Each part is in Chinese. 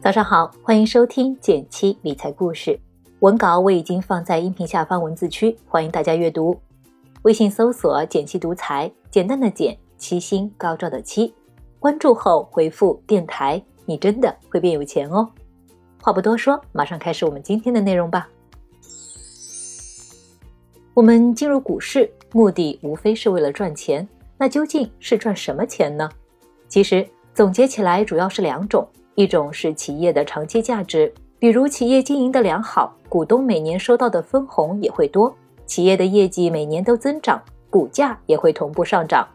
早上好，欢迎收听减七理财故事。文稿我已经放在音频下方文字区，欢迎大家阅读。微信搜索“减七独裁，简单的简，七星高照的七。关注后回复“电台”，你真的会变有钱哦。话不多说，马上开始我们今天的内容吧。我们进入股市，目的无非是为了赚钱，那究竟是赚什么钱呢？其实总结起来，主要是两种。一种是企业的长期价值，比如企业经营的良好，股东每年收到的分红也会多；企业的业绩每年都增长，股价也会同步上涨。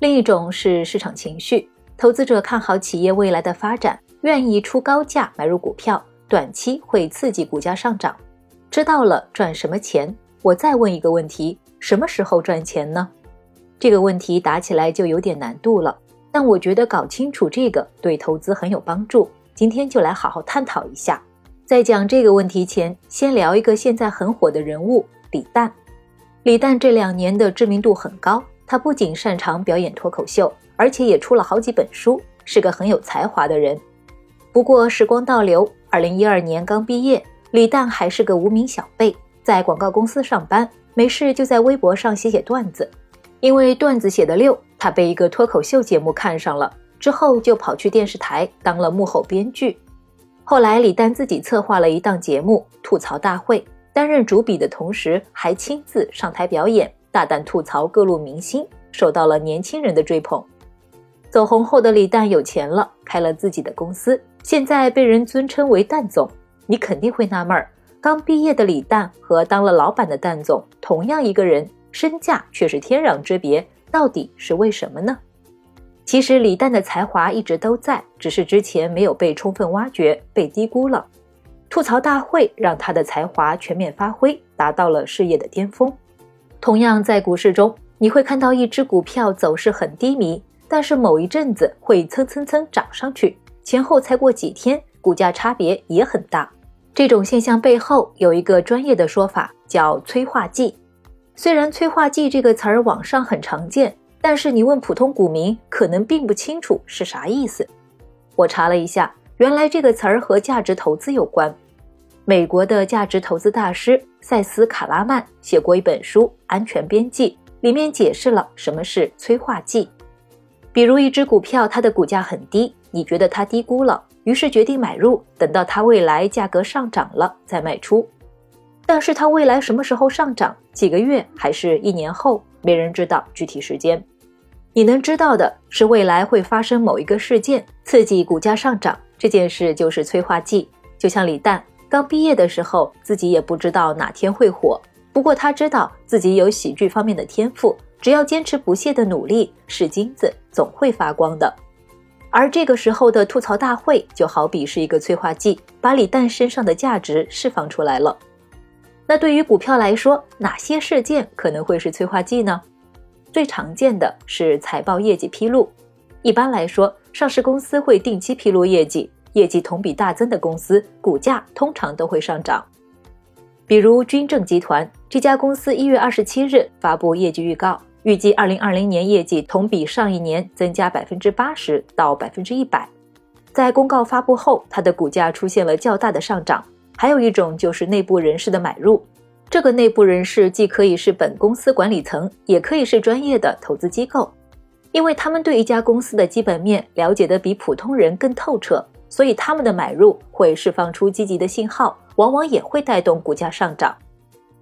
另一种是市场情绪，投资者看好企业未来的发展，愿意出高价买入股票，短期会刺激股价上涨。知道了赚什么钱，我再问一个问题：什么时候赚钱呢？这个问题答起来就有点难度了。但我觉得搞清楚这个对投资很有帮助。今天就来好好探讨一下。在讲这个问题前，先聊一个现在很火的人物李诞。李诞这两年的知名度很高，他不仅擅长表演脱口秀，而且也出了好几本书，是个很有才华的人。不过时光倒流，二零一二年刚毕业，李诞还是个无名小辈，在广告公司上班，没事就在微博上写写段子。因为段子写得溜，他被一个脱口秀节目看上了，之后就跑去电视台当了幕后编剧。后来李诞自己策划了一档节目《吐槽大会》，担任主笔的同时，还亲自上台表演，大胆吐槽各路明星，受到了年轻人的追捧。走红后的李诞有钱了，开了自己的公司，现在被人尊称为“蛋总”。你肯定会纳闷儿，刚毕业的李诞和当了老板的蛋总，同样一个人。身价却是天壤之别，到底是为什么呢？其实李诞的才华一直都在，只是之前没有被充分挖掘，被低估了。吐槽大会让他的才华全面发挥，达到了事业的巅峰。同样在股市中，你会看到一只股票走势很低迷，但是某一阵子会蹭蹭蹭涨上去，前后才过几天，股价差别也很大。这种现象背后有一个专业的说法，叫催化剂。虽然催化剂这个词儿网上很常见，但是你问普通股民，可能并不清楚是啥意思。我查了一下，原来这个词儿和价值投资有关。美国的价值投资大师塞斯·卡拉曼写过一本书《安全边际》，里面解释了什么是催化剂。比如一只股票，它的股价很低，你觉得它低估了，于是决定买入，等到它未来价格上涨了再卖出。但是它未来什么时候上涨？几个月还是一年后？没人知道具体时间。你能知道的是，未来会发生某一个事件，刺激股价上涨。这件事就是催化剂。就像李诞刚毕业的时候，自己也不知道哪天会火，不过他知道自己有喜剧方面的天赋，只要坚持不懈的努力，是金子总会发光的。而这个时候的吐槽大会，就好比是一个催化剂，把李诞身上的价值释放出来了。那对于股票来说，哪些事件可能会是催化剂呢？最常见的是财报业绩披露。一般来说，上市公司会定期披露业绩，业绩同比大增的公司，股价通常都会上涨。比如军政集团这家公司，一月二十七日发布业绩预告，预计二零二零年业绩同比上一年增加百分之八十到百分之一百。在公告发布后，它的股价出现了较大的上涨。还有一种就是内部人士的买入，这个内部人士既可以是本公司管理层，也可以是专业的投资机构，因为他们对一家公司的基本面了解的比普通人更透彻，所以他们的买入会释放出积极的信号，往往也会带动股价上涨。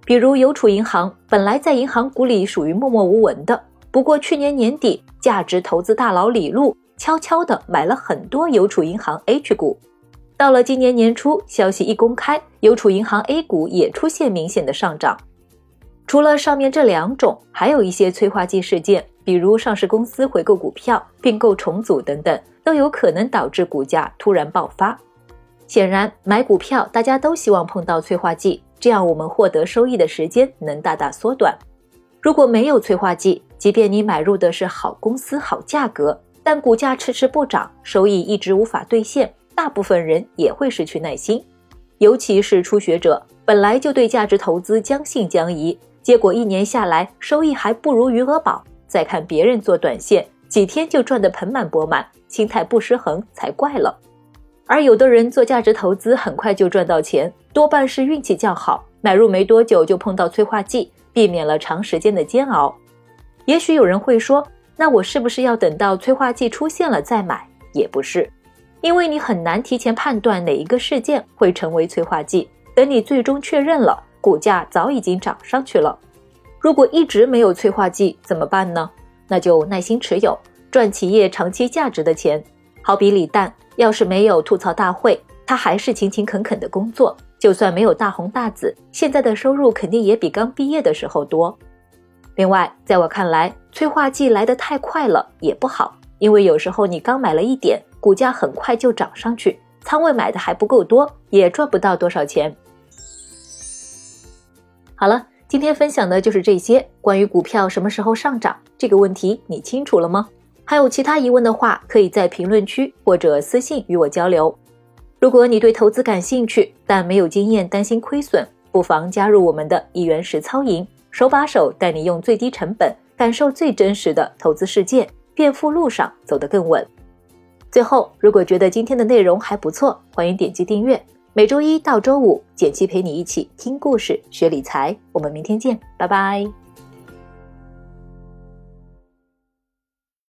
比如邮储银行本来在银行股里属于默默无闻的，不过去年年底，价值投资大佬李路悄悄地买了很多邮储银行 H 股。到了今年年初，消息一公开，邮储银行 A 股也出现明显的上涨。除了上面这两种，还有一些催化剂事件，比如上市公司回购股票、并购重组等等，都有可能导致股价突然爆发。显然，买股票大家都希望碰到催化剂，这样我们获得收益的时间能大大缩短。如果没有催化剂，即便你买入的是好公司、好价格，但股价迟迟不涨，收益一直无法兑现。大部分人也会失去耐心，尤其是初学者，本来就对价值投资将信将疑，结果一年下来收益还不如余额宝。再看别人做短线，几天就赚得盆满钵满，心态不失衡才怪了。而有的人做价值投资很快就赚到钱，多半是运气较好，买入没多久就碰到催化剂，避免了长时间的煎熬。也许有人会说，那我是不是要等到催化剂出现了再买？也不是，因为你很难提前判断哪一个事件会成为催化剂，等你最终确认了，股价早已经涨上去了。如果一直没有催化剂怎么办呢？那就耐心持有，赚企业长期价值的钱。好比李诞，要是没有吐槽大会，他还是勤勤恳恳的工作，就算没有大红大紫，现在的收入肯定也比刚毕业的时候多。另外，在我看来，催化剂来得太快了也不好，因为有时候你刚买了一点，股价很快就涨上去，仓位买的还不够多，也赚不到多少钱。好了。今天分享的就是这些关于股票什么时候上涨这个问题，你清楚了吗？还有其他疑问的话，可以在评论区或者私信与我交流。如果你对投资感兴趣，但没有经验，担心亏损，不妨加入我们的一元实操营，手把手带你用最低成本感受最真实的投资世界，变富路上走得更稳。最后，如果觉得今天的内容还不错，欢迎点击订阅。每周一到周五，简七陪你一起听故事、学理财。我们明天见，拜拜。